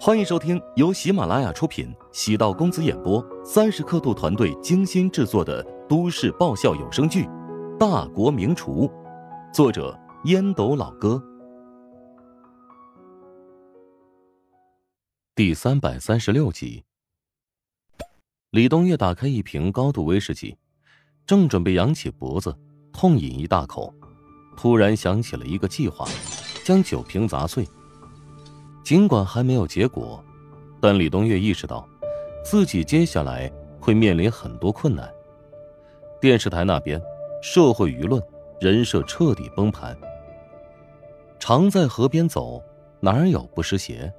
欢迎收听由喜马拉雅出品、喜道公子演播、三十刻度团队精心制作的都市爆笑有声剧《大国名厨》，作者烟斗老哥，第三百三十六集。李东岳打开一瓶高度威士忌，正准备扬起脖子痛饮一大口，突然想起了一个计划，将酒瓶砸碎。尽管还没有结果，但李东岳意识到，自己接下来会面临很多困难。电视台那边，社会舆论、人设彻底崩盘。常在河边走，哪有不湿鞋？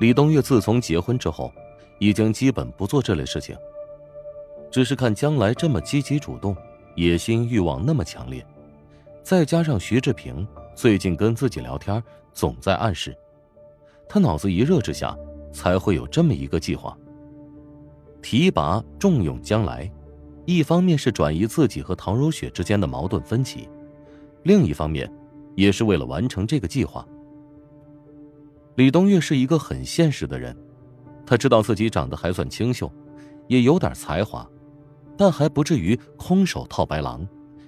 李东岳自从结婚之后，已经基本不做这类事情。只是看将来这么积极主动，野心欲望那么强烈，再加上徐志平最近跟自己聊天，总在暗示。他脑子一热之下，才会有这么一个计划。提拔重用将来，一方面是转移自己和唐如雪之间的矛盾分歧，另一方面，也是为了完成这个计划。李东岳是一个很现实的人，他知道自己长得还算清秀，也有点才华，但还不至于空手套白狼，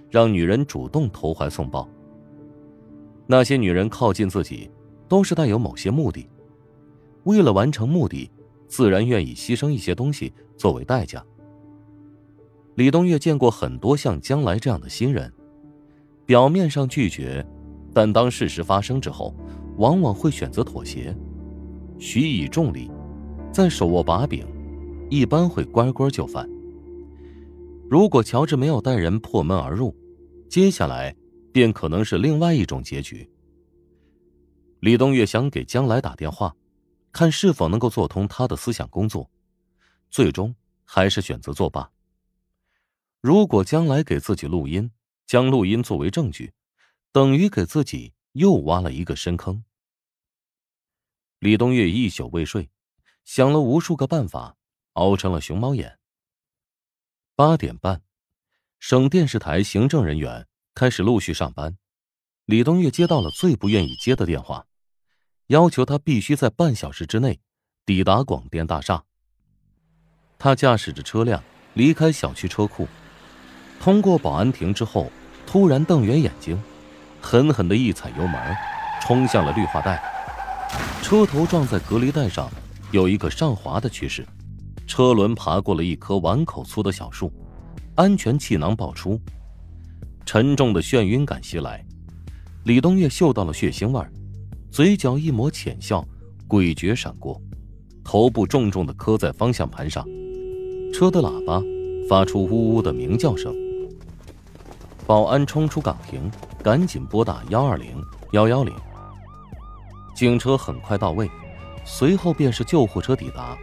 让女人主动投怀送抱。那些女人靠近自己。都是带有某些目的，为了完成目的，自然愿意牺牲一些东西作为代价。李东岳见过很多像将来这样的新人，表面上拒绝，但当事实发生之后，往往会选择妥协，许以重礼，再手握把柄，一般会乖乖就范。如果乔治没有带人破门而入，接下来便可能是另外一种结局。李东岳想给将来打电话，看是否能够做通他的思想工作，最终还是选择作罢。如果将来给自己录音，将录音作为证据，等于给自己又挖了一个深坑。李东岳一宿未睡，想了无数个办法，熬成了熊猫眼。八点半，省电视台行政人员开始陆续上班，李东岳接到了最不愿意接的电话。要求他必须在半小时之内抵达广电大厦。他驾驶着车辆离开小区车库，通过保安亭之后，突然瞪圆眼睛，狠狠的一踩油门，冲向了绿化带。车头撞在隔离带上，有一个上滑的趋势，车轮爬过了一棵碗口粗的小树，安全气囊爆出，沉重的眩晕感袭来，李东岳嗅到了血腥味儿。嘴角一抹浅笑，诡谲闪过，头部重重的磕在方向盘上，车的喇叭发出呜呜的鸣叫声。保安冲出岗亭，赶紧拨打幺二零、幺幺零。警车很快到位，随后便是救护车抵达。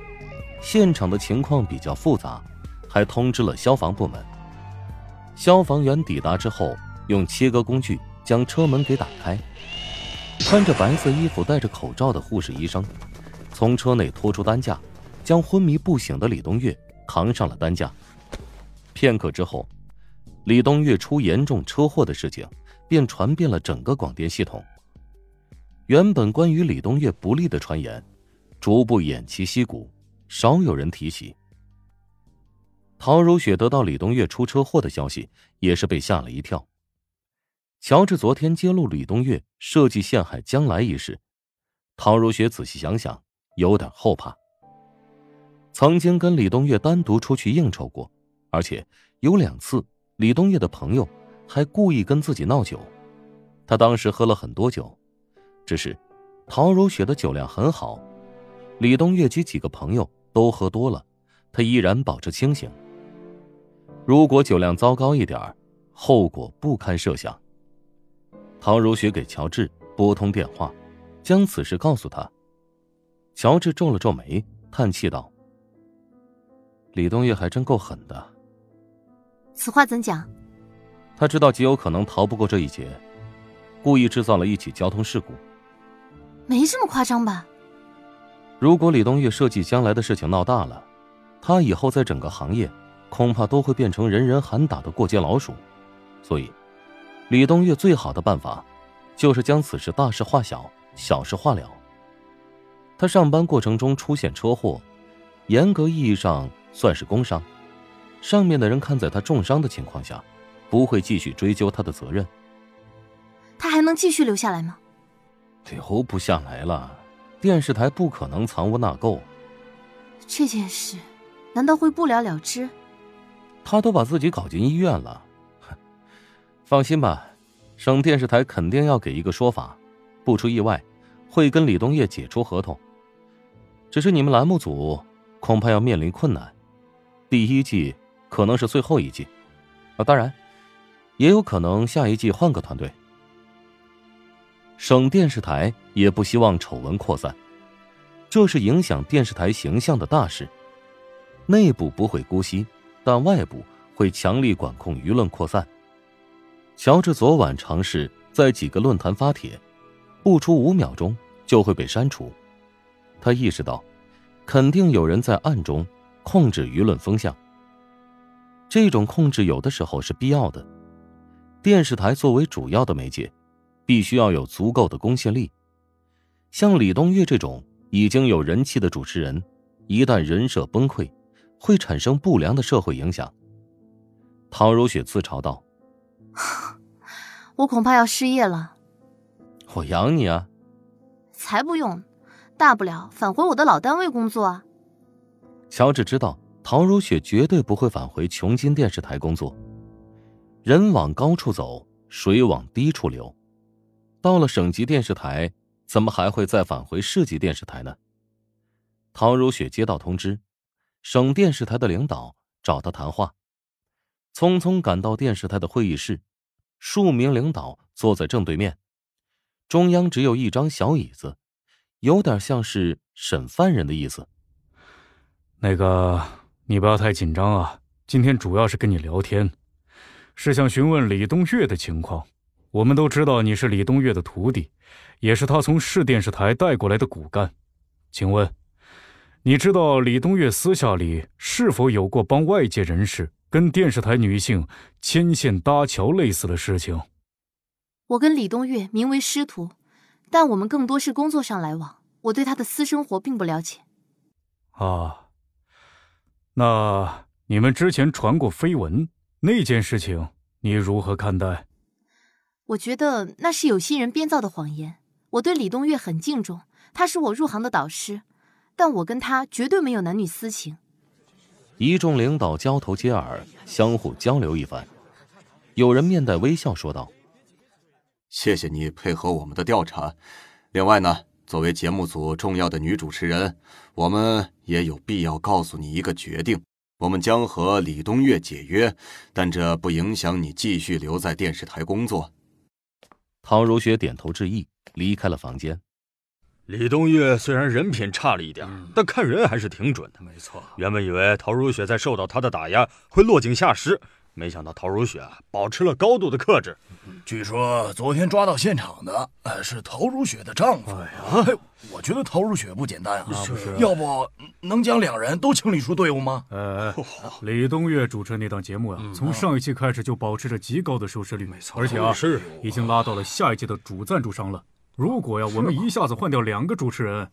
现场的情况比较复杂，还通知了消防部门。消防员抵达之后，用切割工具将车门给打开。穿着白色衣服、戴着口罩的护士医生，从车内拖出担架，将昏迷不醒的李东月扛上了担架。片刻之后，李东月出严重车祸的事情便传遍了整个广电系统。原本关于李东月不利的传言，逐步偃旗息鼓，少有人提起。陶如雪得到李东月出车祸的消息，也是被吓了一跳。乔治昨天揭露李东月设计陷害将来一事，陶如雪仔细想想，有点后怕。曾经跟李东月单独出去应酬过，而且有两次，李东月的朋友还故意跟自己闹酒。他当时喝了很多酒，只是陶如雪的酒量很好，李东月及几个朋友都喝多了，他依然保持清醒。如果酒量糟糕一点后果不堪设想。陶如雪给乔治拨通电话，将此事告诉他。乔治皱了皱眉，叹气道：“李东岳还真够狠的。”此话怎讲？他知道极有可能逃不过这一劫，故意制造了一起交通事故。没这么夸张吧？如果李东岳设计将来的事情闹大了，他以后在整个行业恐怕都会变成人人喊打的过街老鼠，所以。李东岳最好的办法，就是将此事大事化小，小事化了。他上班过程中出现车祸，严格意义上算是工伤。上面的人看在他重伤的情况下，不会继续追究他的责任。他还能继续留下来吗？留不下来了，电视台不可能藏污纳垢。这件事难道会不了了之？他都把自己搞进医院了，放心吧，省电视台肯定要给一个说法，不出意外，会跟李东岳解除合同。只是你们栏目组恐怕要面临困难，第一季可能是最后一季，啊，当然，也有可能下一季换个团队。省电视台也不希望丑闻扩散，这是影响电视台形象的大事，内部不会姑息。但外部会强力管控舆论扩散。乔治昨晚尝试在几个论坛发帖，不出五秒钟就会被删除。他意识到，肯定有人在暗中控制舆论风向。这种控制有的时候是必要的。电视台作为主要的媒介，必须要有足够的公信力。像李东岳这种已经有人气的主持人，一旦人设崩溃。会产生不良的社会影响。陶如雪自嘲道：“ 我恐怕要失业了。”我养你啊！才不用，大不了返回我的老单位工作啊。乔治知道陶如雪绝对不会返回琼金电视台工作。人往高处走，水往低处流。到了省级电视台，怎么还会再返回市级电视台呢？陶如雪接到通知。省电视台的领导找他谈话，匆匆赶到电视台的会议室，数名领导坐在正对面，中央只有一张小椅子，有点像是审犯人的意思。那个，你不要太紧张啊，今天主要是跟你聊天，是想询问李东岳的情况。我们都知道你是李东岳的徒弟，也是他从市电视台带过来的骨干，请问。你知道李东岳私下里是否有过帮外界人士跟电视台女性牵线搭桥类似的事情？我跟李东月名为师徒，但我们更多是工作上来往，我对他的私生活并不了解。啊，那你们之前传过绯闻那件事情，你如何看待？我觉得那是有心人编造的谎言。我对李东月很敬重，他是我入行的导师。但我跟他绝对没有男女私情。一众领导交头接耳，相互交流一番。有人面带微笑说道：“谢谢你配合我们的调查。另外呢，作为节目组重要的女主持人，我们也有必要告诉你一个决定：我们将和李东岳解约，但这不影响你继续留在电视台工作。”陶如雪点头致意，离开了房间。李东岳虽然人品差了一点，但看人还是挺准的。没错，原本以为陶如雪在受到他的打压会落井下石，没想到陶如雪保持了高度的克制。据说昨天抓到现场的，呃，是陶如雪的丈夫。哎呀，我觉得陶如雪不简单啊！是要不能将两人都清理出队伍吗？呃，李东岳主持那档节目啊，从上一期开始就保持着极高的收视率，没错，而且啊，是已经拉到了下一季的主赞助商了。如果呀，我们一下子换掉两个主持人，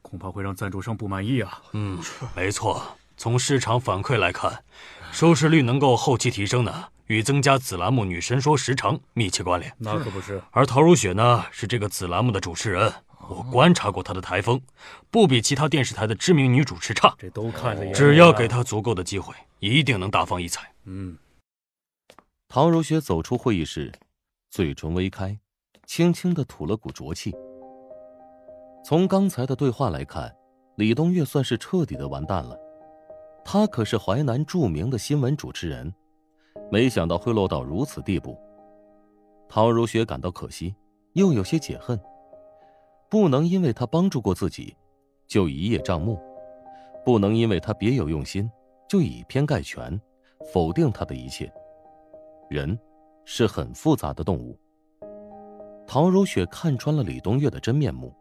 恐怕会让赞助商不满意啊。嗯，没错。从市场反馈来看，收视率能够后期提升呢，与增加子栏目《女神说》时长密切关联。那可不是。而陶如雪呢，是这个子栏目的主持人，我观察过她的台风，不比其他电视台的知名女主持差。这都看在眼里。只要给她足够的机会，一定能大放异彩。嗯。陶如雪走出会议室，嘴唇微开。轻轻的吐了股浊气。从刚才的对话来看，李东月算是彻底的完蛋了。他可是淮南著名的新闻主持人，没想到会落到如此地步。陶如雪感到可惜，又有些解恨。不能因为他帮助过自己，就一叶障目；不能因为他别有用心，就以偏概全，否定他的一切。人，是很复杂的动物。陶如雪看穿了李东月的真面目，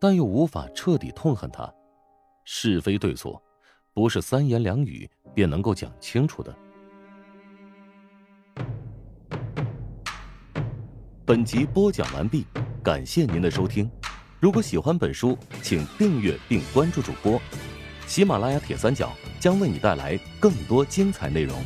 但又无法彻底痛恨他。是非对错，不是三言两语便能够讲清楚的。本集播讲完毕，感谢您的收听。如果喜欢本书，请订阅并关注主播。喜马拉雅铁三角将为你带来更多精彩内容。